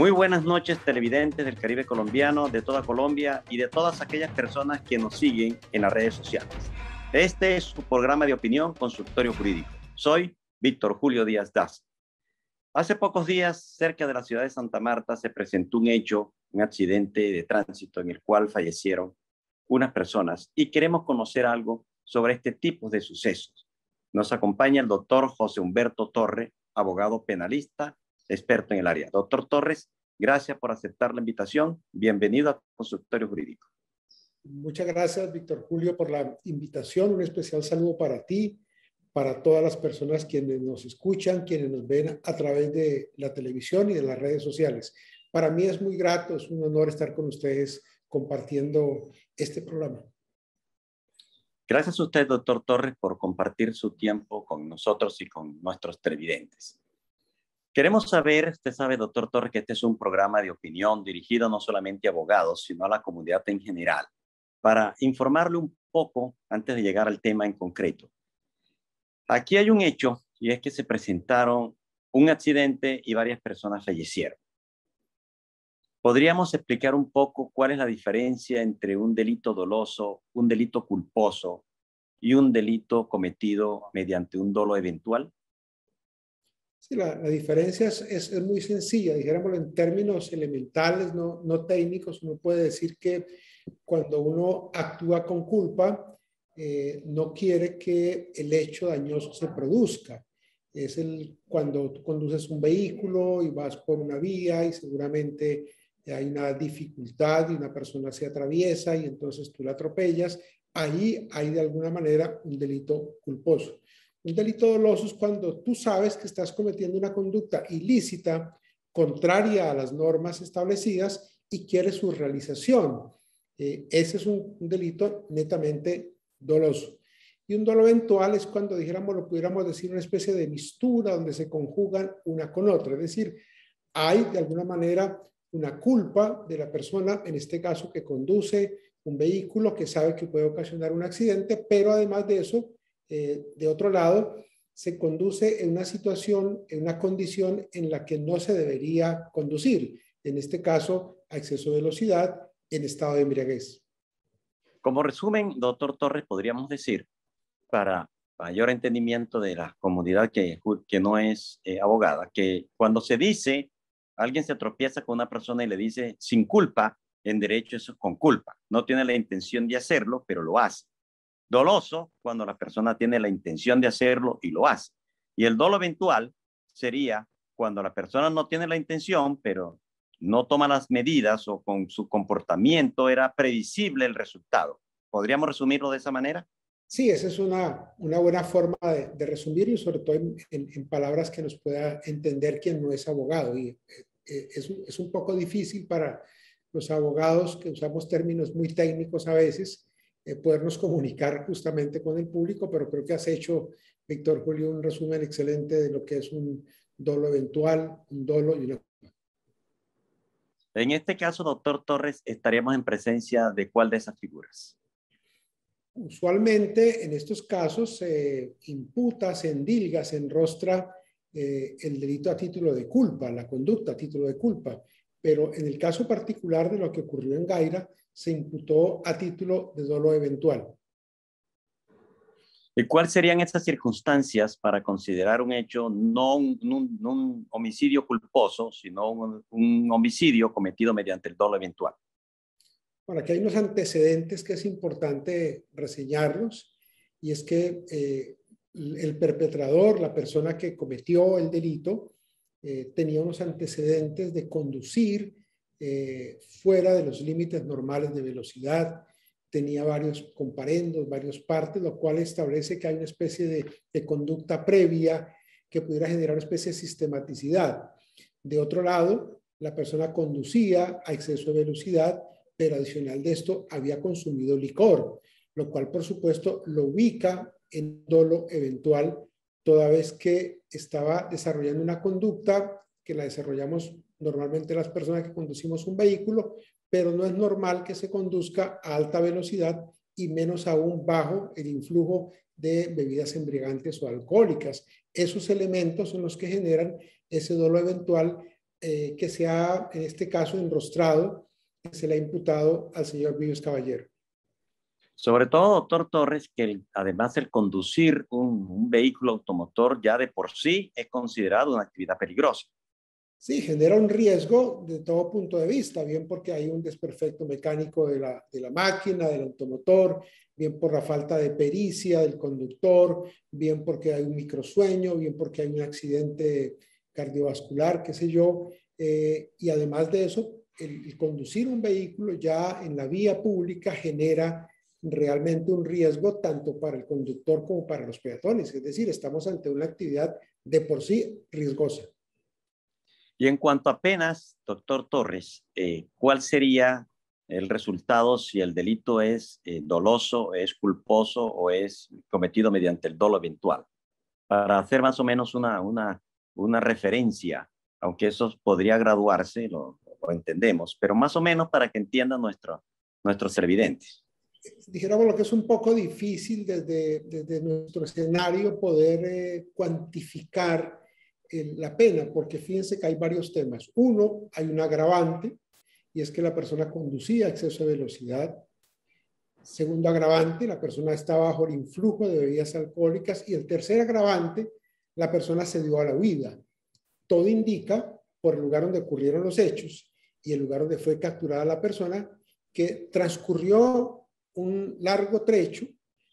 Muy buenas noches televidentes del Caribe colombiano, de toda Colombia y de todas aquellas personas que nos siguen en las redes sociales. Este es su programa de opinión Consultorio Jurídico. Soy Víctor Julio Díaz Daz. Hace pocos días, cerca de la ciudad de Santa Marta, se presentó un hecho, un accidente de tránsito en el cual fallecieron unas personas y queremos conocer algo sobre este tipo de sucesos. Nos acompaña el doctor José Humberto Torre, abogado penalista experto en el área. Doctor Torres, gracias por aceptar la invitación. Bienvenido a Consultorio Jurídico. Muchas gracias, Víctor Julio, por la invitación. Un especial saludo para ti, para todas las personas quienes nos escuchan, quienes nos ven a través de la televisión y de las redes sociales. Para mí es muy grato, es un honor estar con ustedes compartiendo este programa. Gracias a usted, doctor Torres, por compartir su tiempo con nosotros y con nuestros televidentes. Queremos saber, usted sabe, doctor Torres, que este es un programa de opinión dirigido no solamente a abogados, sino a la comunidad en general, para informarle un poco antes de llegar al tema en concreto. Aquí hay un hecho y es que se presentaron un accidente y varias personas fallecieron. ¿Podríamos explicar un poco cuál es la diferencia entre un delito doloso, un delito culposo y un delito cometido mediante un dolo eventual? La, diferencia es, es, muy sencilla, dijéramos en términos elementales, no, no técnicos, uno puede decir que cuando uno actúa con culpa, eh, no quiere que el hecho dañoso se produzca. Es el, cuando tú conduces un vehículo y vas por una vía y seguramente hay una dificultad y una persona se atraviesa y entonces tú la atropellas, ahí hay de alguna manera un delito culposo. Un delito doloso es cuando tú sabes que estás cometiendo una conducta ilícita, contraria a las normas establecidas y quieres su realización. Eh, ese es un, delito netamente doloso. Y un dolo eventual es cuando, dijéramos, lo pudiéramos decir, una especie de mistura donde se conjugan una con otra. Es decir, hay de alguna manera una culpa de la persona, en este caso, que conduce un vehículo que sabe que puede ocasionar un accidente, pero además de eso, eh, de otro lado, se conduce en una situación, en una condición en la que no se debería conducir. En este caso, a exceso de velocidad en estado de embriaguez. Como resumen, doctor Torres, podríamos decir, para mayor entendimiento de la comunidad que, no es eh, abogada, que cuando se dice, alguien se tropieza con una persona y le dice sin culpa, en derecho eso es con culpa. No tiene la intención de hacerlo, pero lo hace. Doloso cuando la persona tiene la intención de hacerlo y lo hace. Y el dolo eventual sería cuando la persona no tiene la intención, pero no toma las medidas o con su comportamiento era previsible el resultado. ¿Podríamos resumirlo de esa manera? Sí, esa es una, una buena forma de, resumir y sobre todo en, palabras que nos pueda entender quien no es abogado. Y eh, es, es un poco difícil para los abogados que usamos términos muy técnicos a veces eh, podernos comunicar justamente con el público, pero creo que has hecho, Víctor Julio, un resumen excelente de lo que es un dolo eventual, un dolo y una... En este caso, doctor Torres, estaríamos en presencia de cuál de esas figuras? Usualmente en estos casos se imputa, se endilga, se enrostra eh, el delito a título de culpa, la conducta a título de culpa. Pero en el caso particular de lo que ocurrió en Gaira, se imputó a título de dolo eventual. ¿Y cuáles serían estas circunstancias para considerar un hecho no un, homicidio culposo, sino un, homicidio cometido mediante el dolo eventual? Bueno, aquí hay unos antecedentes que es importante reseñarlos, y es que eh, el perpetrador, la persona que cometió el delito, eh, tenía unos antecedentes de conducir eh, fuera de los límites normales de velocidad, tenía varios comparendos, varios partes, lo cual establece que hay una especie de, de conducta previa que pudiera generar una especie de sistematicidad. De otro lado, la persona conducía a exceso de velocidad, pero adicional de esto había consumido licor, lo cual por supuesto lo ubica en dolo eventual, toda vez que estaba desarrollando una conducta que la desarrollamos normalmente las personas que conducimos un vehículo, pero no es normal que se conduzca a alta velocidad y menos aún bajo el influjo de bebidas embriagantes o alcohólicas. Esos elementos son los que generan ese dolo eventual eh, que se ha, en este caso, enrostrado, que se le ha imputado al señor Vives Caballero. Sobre todo, doctor Torres, que además el conducir un, vehículo automotor ya de por sí es considerado una actividad peligrosa. Sí, genera un riesgo de todo punto de vista, bien porque hay un desperfecto mecánico de la, de la máquina, del automotor, bien por la falta de pericia del conductor, bien porque hay un microsueño, bien porque hay un accidente cardiovascular, qué sé yo. Eh, y además de eso, el, conducir un vehículo ya en la vía pública genera realmente un riesgo tanto para el conductor como para los peatones. Es decir, estamos ante una actividad de por sí riesgosa. Y en cuanto a penas, doctor Torres, eh, ¿cuál sería el resultado si el delito es eh, doloso, es culposo o es cometido mediante el dolo eventual? Para hacer más o menos una, una, una referencia, aunque eso podría graduarse, lo, lo, entendemos, pero más o menos para que entiendan nuestro, nuestros servidentes. Dijéramos lo que es un poco difícil desde, desde nuestro escenario poder eh, cuantificar la pena, porque fíjense que hay varios temas. Uno, hay un agravante, y es que la persona conducía a exceso de velocidad. Segundo agravante, la persona estaba bajo el influjo de bebidas alcohólicas. Y el tercer agravante, la persona se dio a la huida. Todo indica, por el lugar donde ocurrieron los hechos y el lugar donde fue capturada la persona, que transcurrió un largo trecho,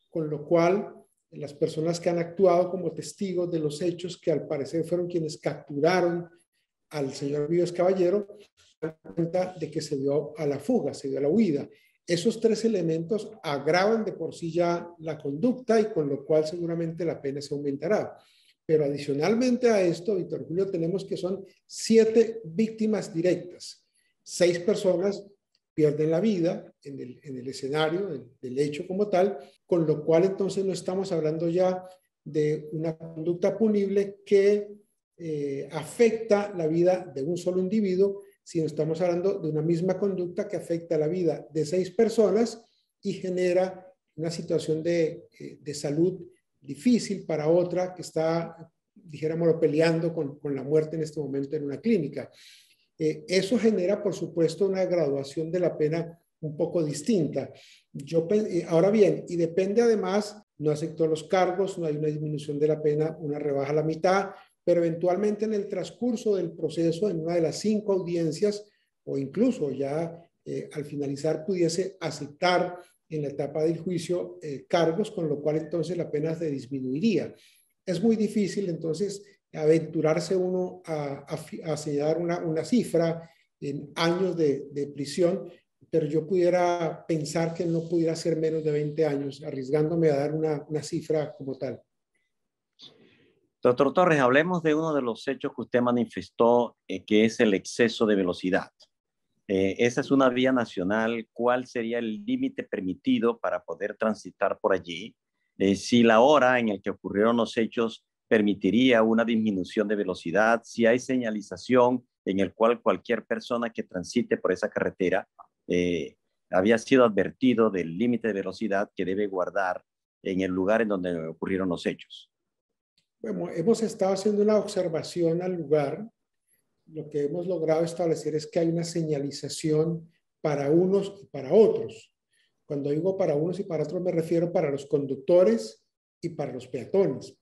con lo cual las personas que han actuado como testigos de los hechos, que al parecer fueron quienes capturaron al señor Vives Caballero, cuenta de que se dio a la fuga, se dio a la huida. Esos tres elementos agravan de por sí ya la conducta y con lo cual seguramente la pena se aumentará. Pero adicionalmente a esto, Víctor Julio, tenemos que son siete víctimas directas. Seis personas pierden la vida en el, escenario del hecho como tal, con lo cual entonces no estamos hablando ya de una conducta punible que eh, afecta la vida de un solo individuo, sino estamos hablando de una misma conducta que afecta la vida de seis personas y genera una situación de, eh, de salud difícil para otra que está, dijéramos, peleando con, con, la muerte en este momento en una clínica. Eh, eso genera, por supuesto, una graduación de la pena un poco distinta. Yo, eh, ahora bien, y depende además, no aceptó los cargos, no hay una disminución de la pena, una rebaja a la mitad, pero eventualmente en el transcurso del proceso, en una de las cinco audiencias, o incluso ya eh, al finalizar pudiese aceptar en la etapa del juicio cargos, con lo cual entonces la pena se disminuiría. Es muy difícil entonces aventurarse uno a, a, señalar una, cifra en años de, de, prisión, pero yo pudiera pensar que no pudiera ser menos de 20 años, arriesgándome a dar una, una cifra como tal. Doctor Torres, hablemos de uno de los hechos que usted manifestó, eh, que es el exceso de velocidad. Eh, esa es una vía nacional. ¿Cuál sería el límite permitido para poder transitar por allí? Eh, si la hora en la que ocurrieron los hechos permitiría una disminución de velocidad, si hay señalización en el cual cualquier persona que transite por esa carretera había sido advertido del límite de velocidad que debe guardar en el lugar en donde ocurrieron los hechos. Bueno, hemos estado haciendo una observación al lugar. Lo que hemos logrado establecer es que hay una señalización para unos y para otros. Cuando digo para unos y para otros me refiero para los conductores y para los peatones,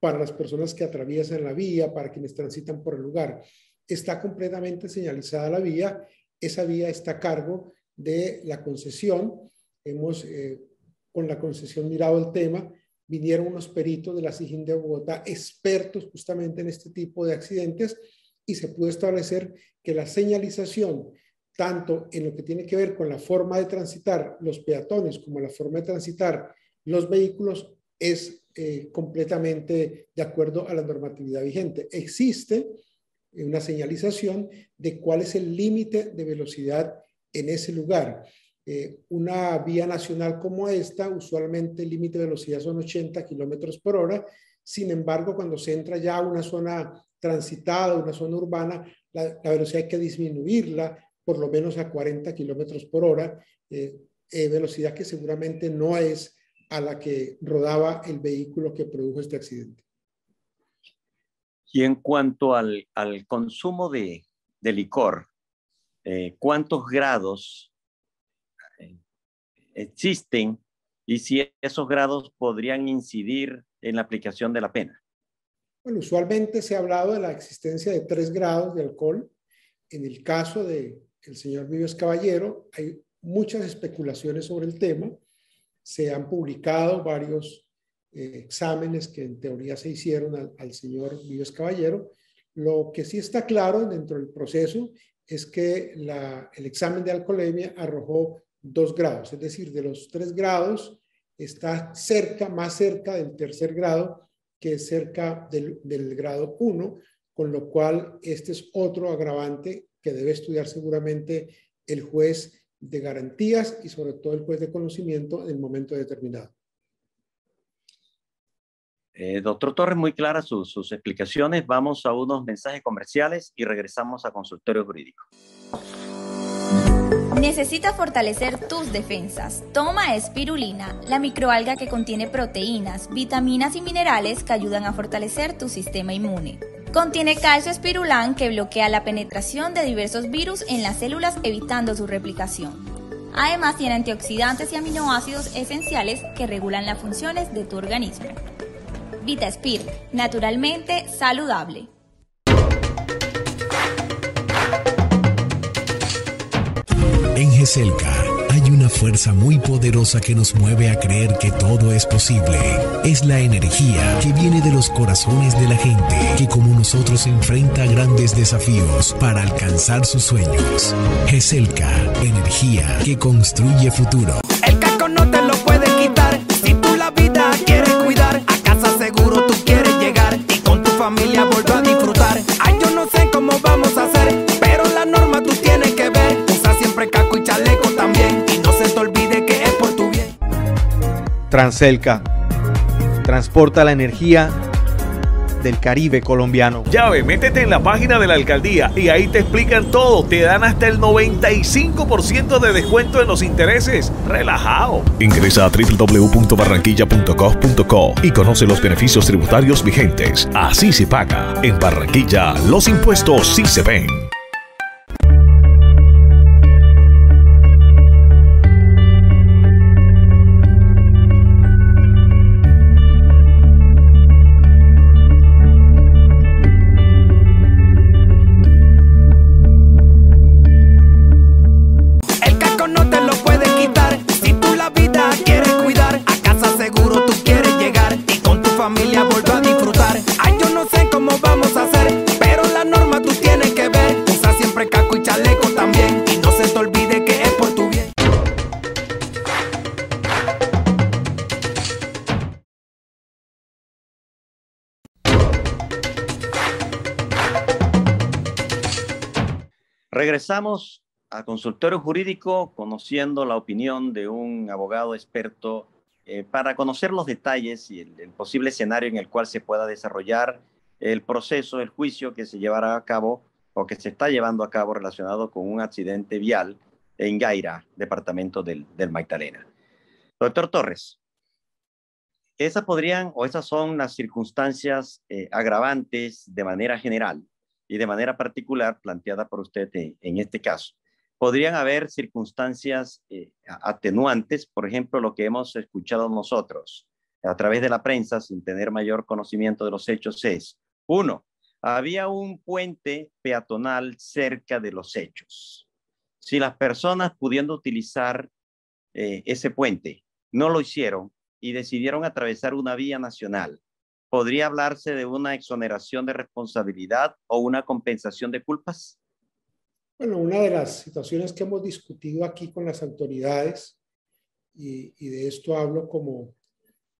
para las personas que atraviesan la vía, para quienes transitan por el lugar. Está completamente señalizada la vía. Esa vía está a cargo de la concesión. Hemos eh, con la concesión mirado el tema vinieron unos peritos de la SIGIN de Bogotá, expertos justamente en este tipo de accidentes, y se pudo establecer que la señalización, tanto en lo que tiene que ver con la forma de transitar los peatones como la forma de transitar los vehículos, es eh, completamente de acuerdo a la normatividad vigente. Existe una señalización de cuál es el límite de velocidad en ese lugar. Eh, una vía nacional como esta, usualmente el límite de velocidad son 80 kilómetros por hora. Sin embargo, cuando se entra ya a una zona transitada, una zona urbana, la, velocidad hay que disminuirla por lo menos a 40 kilómetros por hora, eh, eh, velocidad que seguramente no es a la que rodaba el vehículo que produjo este accidente. Y en cuanto al, al consumo de, de licor, eh, cuántos grados eh, existen y si esos grados podrían incidir en la aplicación de la pena. Bueno, usualmente se ha hablado de la existencia de tres grados de alcohol. En el caso de el señor Vives Caballero, hay muchas especulaciones sobre el tema. Se han publicado varios eh, exámenes que en teoría se hicieron al, señor Vives Caballero. Lo que sí está claro dentro del proceso es que el examen de alcoholemia arrojó dos grados, es decir, de los tres grados está cerca, más cerca del tercer grado que cerca del, grado 1, con lo cual este es otro agravante que debe estudiar seguramente el juez de garantías y sobre todo el juez de conocimiento en el momento determinado. Eh, doctor Torres, muy claras sus, sus explicaciones. Vamos a unos mensajes comerciales y regresamos a consultorio jurídico. Necesitas fortalecer tus defensas. Toma espirulina, la microalga que contiene proteínas, vitaminas y minerales que ayudan a fortalecer tu sistema inmune. Contiene calcio espirulán que bloquea la penetración de diversos virus en las células evitando su replicación. Además tiene antioxidantes y aminoácidos esenciales que regulan las funciones de tu organismo. VitaSpir, naturalmente saludable. En GESELCA hay una fuerza muy poderosa que nos mueve a creer que todo es posible. Es la energía que viene de los corazones de la gente que como nosotros enfrenta grandes desafíos para alcanzar sus sueños. GESELCA, energía que construye futuro. Transelca transporta la energía del Caribe colombiano. Llave, métete en la página de la alcaldía y ahí te explican todo. Te dan hasta el 95% de descuento en los intereses. Relajado. Ingresa a www.barranquilla.gov.co y conoce los beneficios tributarios vigentes. Así se paga. En Barranquilla, los impuestos sí se ven. Regresamos a consultorio jurídico conociendo la opinión de un abogado experto eh, para conocer los detalles y el, posible escenario en el cual se pueda desarrollar el proceso, el juicio que se llevará a cabo o que se está llevando a cabo relacionado con un accidente vial en Gaira, departamento del, del Magdalena. Doctor Torres, esas podrían o esas son las circunstancias eh, agravantes de manera general y de manera particular planteada por usted en, este caso. Podrían haber circunstancias eh, atenuantes, por ejemplo, lo que hemos escuchado nosotros a través de la prensa sin tener mayor conocimiento de los hechos es, uno, había un puente peatonal cerca de los hechos. Si las personas pudiendo utilizar eh, ese puente no lo hicieron y decidieron atravesar una vía nacional, ¿podría hablarse de una exoneración de responsabilidad o una compensación de culpas? Bueno, una de las situaciones que hemos discutido aquí con las autoridades, y, de esto hablo como,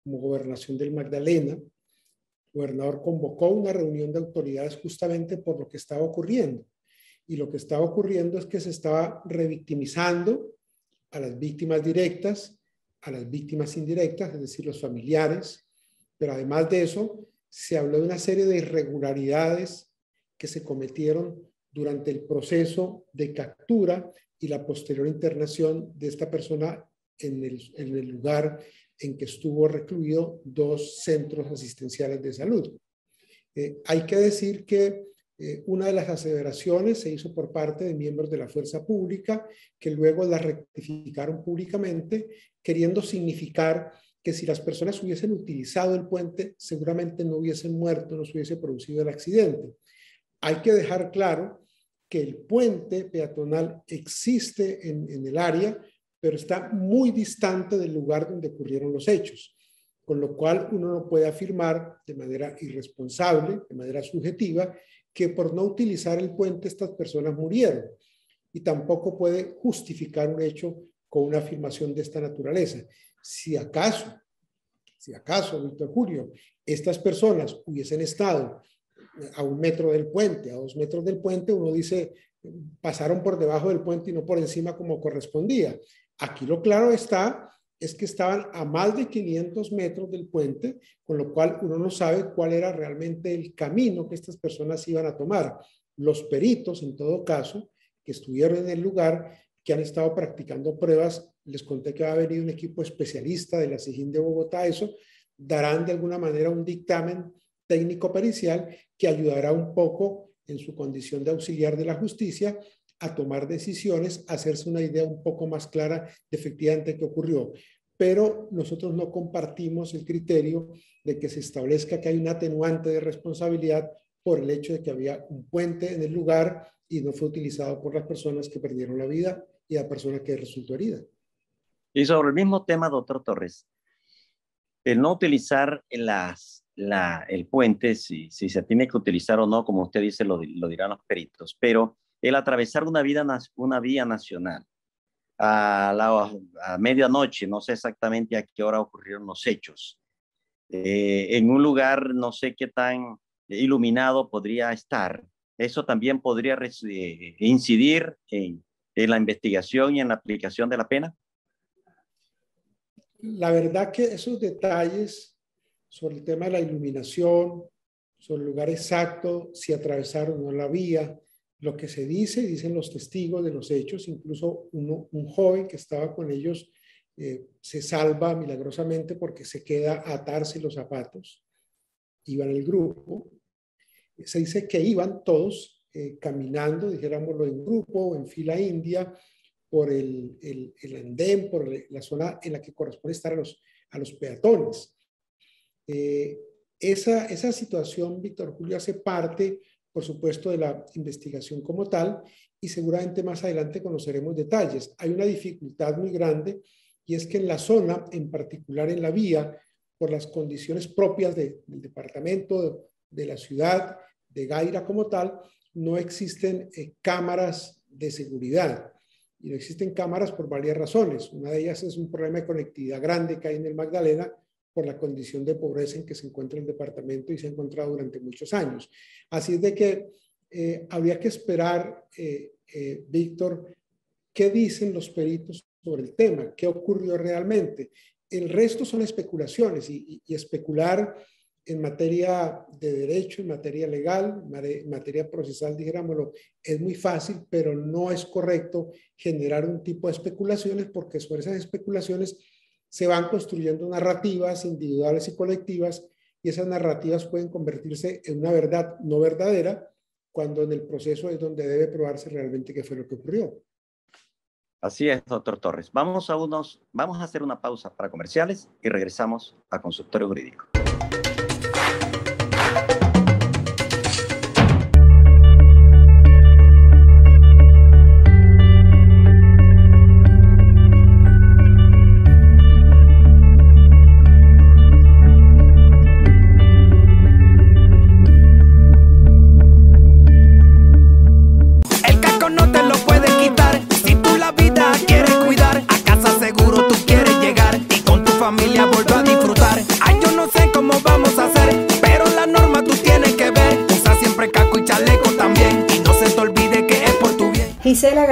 como gobernación del Magdalena, el gobernador convocó una reunión de autoridades justamente por lo que estaba ocurriendo. Y lo que estaba ocurriendo es que se estaba revictimizando a las víctimas directas, a las víctimas indirectas, es decir, los familiares, pero además de eso, se habló de una serie de irregularidades que se cometieron durante el proceso de captura y la posterior internación de esta persona en el, lugar en que estuvo recluido dos centros asistenciales de salud. Eh, hay que decir que Eh, una de las aseveraciones se hizo por parte de miembros de la fuerza pública, que luego la rectificaron públicamente, queriendo significar que si las personas hubiesen utilizado el puente, seguramente no hubiesen muerto, no se hubiese producido el accidente. Hay que dejar claro que el puente peatonal existe en, en el área, pero está muy distante del lugar donde ocurrieron los hechos, con lo cual uno no puede afirmar de manera irresponsable, de manera subjetiva, que por no utilizar el puente estas personas murieron. Y tampoco puede justificar un hecho con una afirmación de esta naturaleza. Si acaso, si acaso, Víctor Julio, estas personas hubiesen estado a un metro del puente, a dos metros del puente, uno dice, pasaron por debajo del puente y no por encima como correspondía. Aquí lo claro está es que estaban a más de 500 metros del puente, con lo cual uno no sabe cuál era realmente el camino que estas personas iban a tomar. Los peritos, en todo caso, que estuvieron en el lugar, que han estado practicando pruebas, les conté que va a venir un equipo especialista de la SIGIN de Bogotá, eso, darán de alguna manera un dictamen técnico pericial que ayudará un poco en su condición de auxiliar de la justicia a tomar decisiones, hacerse una idea un poco más clara de efectivamente qué ocurrió. Pero nosotros no compartimos el criterio de que se establezca que hay un atenuante de responsabilidad por el hecho de que había un puente en el lugar y no fue utilizado por las personas que perdieron la vida y la persona que resultó herida. Y sobre el mismo tema, doctor Torres, el no utilizar las, la, el puente, si, si, se tiene que utilizar o no, como usted dice, lo, lo dirán los peritos, pero el atravesar una, vida, una vía nacional a, la, a medianoche, no sé exactamente a qué hora ocurrieron los hechos, eh, en un lugar no sé qué tan iluminado podría estar. Eso también podría eh, incidir en, en la investigación y en la aplicación de la pena. La verdad que esos detalles sobre el tema de la iluminación, sobre el lugar exacto, si atravesaron o no la vía, lo que se dice, dicen los testigos de los hechos, incluso un joven que estaba con ellos eh, se salva milagrosamente porque se queda a atarse los zapatos, iba en el grupo, se dice que iban todos eh, caminando, dijéramoslo, en grupo o en fila india por el, el, andén, por la zona en la que corresponde estar a los, a los peatones. Eh, esa, esa situación, Víctor Julio, hace parte por supuesto, de la investigación como tal y seguramente más adelante conoceremos detalles. Hay una dificultad muy grande y es que en la zona, en particular en la vía, por las condiciones propias del departamento, de, la ciudad, de Gaira como tal, no existen eh, cámaras de seguridad. Y no existen cámaras por varias razones. Una de ellas es un problema de conectividad grande que hay en el Magdalena, por la condición de pobreza en que se encuentra el departamento y se ha encontrado durante muchos años. Así es de que eh, habría que esperar, eh, eh, Víctor, qué dicen los peritos sobre el tema, qué ocurrió realmente. El resto son especulaciones y, especular en materia de derecho, en materia legal, en materia procesal, dijéramoslo, es muy fácil, pero no es correcto generar un tipo de especulaciones porque sobre esas especulaciones se van construyendo narrativas individuales y colectivas y esas narrativas pueden convertirse en una verdad no verdadera cuando en el proceso es donde debe probarse realmente qué fue lo que ocurrió. Así es, doctor Torres. Vamos a, unos, vamos a hacer una pausa para comerciales y regresamos a consultorio jurídico.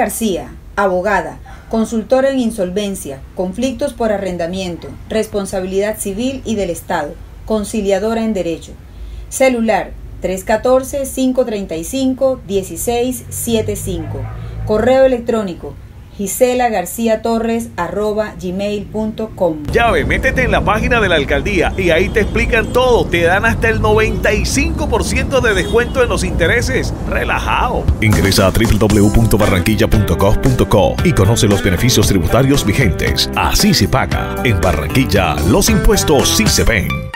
García, abogada, consultora en insolvencia, conflictos por arrendamiento, responsabilidad civil y del Estado, conciliadora en derecho. Celular 314-535-1675. Correo electrónico Gisela García Torres arroba gmail.com. Llave, métete en la página de la alcaldía y ahí te explican todo. Te dan hasta el 95% de descuento en los intereses. Relajado. Ingresa a www.barranquilla.gov.co y conoce los beneficios tributarios vigentes. Así se paga. En Barranquilla, los impuestos sí se ven.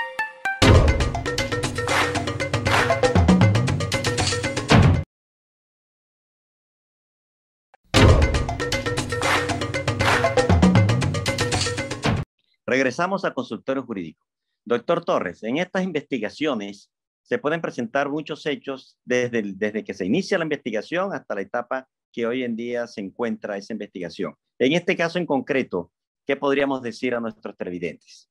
Regresamos al consultorio jurídico. Doctor Torres, en estas investigaciones se pueden presentar muchos hechos desde, desde que se inicia la investigación hasta la etapa que hoy en día se encuentra esa investigación. En este caso en concreto, ¿qué podríamos decir a nuestros televidentes?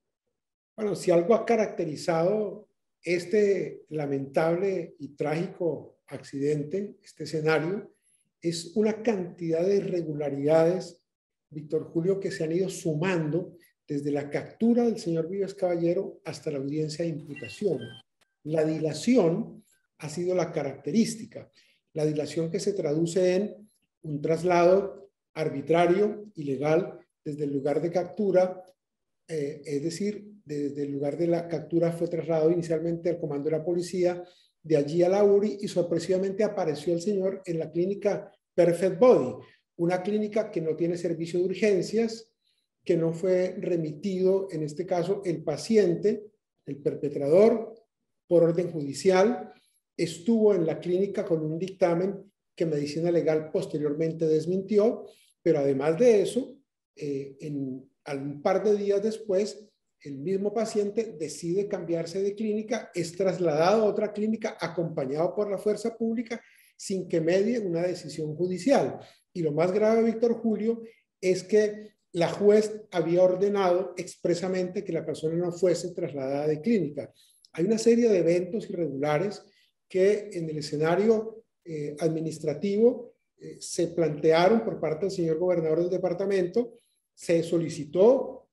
Bueno, si algo ha caracterizado este lamentable y trágico accidente, este escenario, es una cantidad de irregularidades, Víctor Julio, que se han ido sumando desde la captura del señor Vives Caballero hasta la audiencia de imputación. La dilación ha sido la característica. La dilación que se traduce en un traslado arbitrario, ilegal, desde el lugar de captura, eh, es decir, desde el lugar de la captura fue trasladado inicialmente al comando de la policía, de allí a la URI y sorpresivamente apareció el señor en la clínica Perfect Body, una clínica que no tiene servicio de urgencias, que no fue remitido, en este caso, el paciente, el perpetrador, por orden judicial, estuvo en la clínica con un dictamen que Medicina Legal posteriormente desmintió, pero además de eso, eh, en un par de días después, el mismo paciente decide cambiarse de clínica, es trasladado a otra clínica acompañado por la fuerza pública sin que medie una decisión judicial. Y lo más grave, Víctor Julio, es que la juez había ordenado expresamente que la persona no fuese trasladada de clínica. Hay una serie de eventos irregulares que en el escenario eh, administrativo eh, se plantearon por parte del señor gobernador del departamento, se solicitó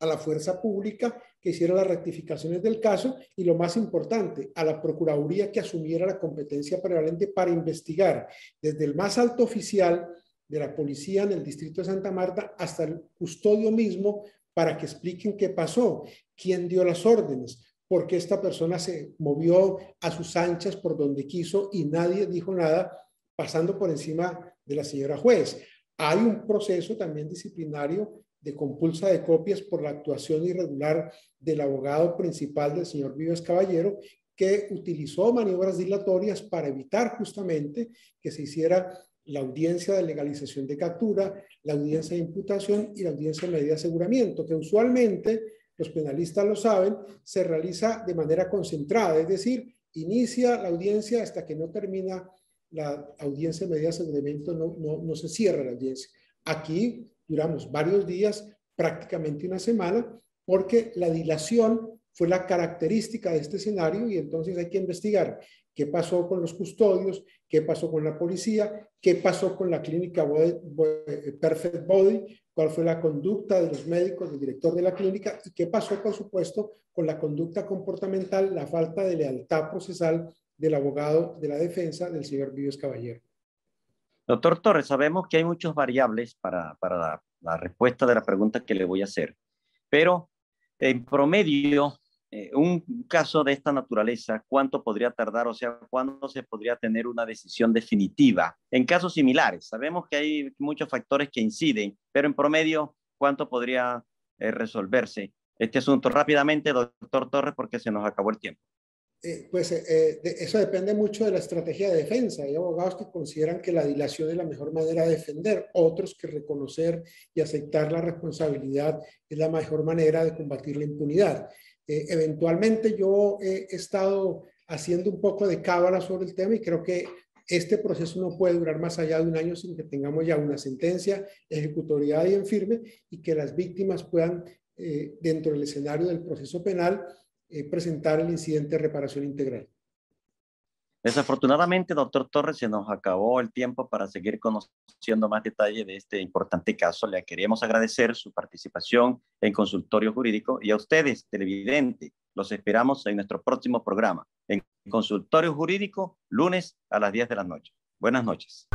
a la fuerza pública que hiciera las rectificaciones del caso y lo más importante, a la Procuraduría que asumiera la competencia prevalente para investigar desde el más alto oficial de la policía en el distrito de Santa Marta hasta el custodio mismo para que expliquen qué pasó, quién dio las órdenes, por qué esta persona se movió a sus anchas por donde quiso y nadie dijo nada pasando por encima de la señora juez. Hay un proceso también disciplinario de compulsa de copias por la actuación irregular del abogado principal del señor Vives Caballero, que utilizó maniobras dilatorias para evitar justamente que se hiciera la audiencia de legalización de captura, la audiencia de imputación y la audiencia de medida de aseguramiento, que usualmente, los penalistas lo saben, se realiza de manera concentrada, es decir, inicia la audiencia hasta que no termina la audiencia de medida de aseguramiento, no, no, no se cierra la audiencia. Aquí duramos varios días, prácticamente una semana, porque la dilación fue la característica de este escenario y entonces hay que investigar qué pasó con los custodios, qué pasó con la policía, qué pasó con la clínica Perfect Body, cuál fue la conducta de los médicos, del director de la clínica y qué pasó, por supuesto, con la conducta comportamental, la falta de lealtad procesal del abogado de la defensa del señor Vives Caballero. Doctor Torres, sabemos que hay muchas variables para, para la, la respuesta de la pregunta que le voy a hacer, pero en promedio, eh, un caso de esta naturaleza, ¿cuánto podría tardar? O sea, ¿cuándo se podría tener una decisión definitiva? En casos similares, sabemos que hay muchos factores que inciden, pero en promedio, ¿cuánto podría eh, resolverse este asunto rápidamente, doctor Torres, porque se nos acabó el tiempo? Eh, pues eso depende mucho de la estrategia de defensa. Hay abogados que consideran que la dilación es la mejor manera de defender, otros que reconocer y aceptar la responsabilidad es la mejor manera de combatir la impunidad. Eh, eventualmente yo he estado haciendo un poco de cábala sobre el tema y creo que este proceso no puede durar más allá de un año sin que tengamos ya una sentencia ejecutoriada y en firme y que las víctimas puedan, eh, dentro del escenario del proceso penal, eh, presentar el incidente de reparación integral. Desafortunadamente, doctor Torres, se nos acabó el tiempo para seguir conociendo más detalle de este importante caso. Le queríamos agradecer su participación en consultorio jurídico y a ustedes, televidentes, los esperamos en nuestro próximo programa, en consultorio jurídico, lunes a las 10 de la noche. Buenas noches.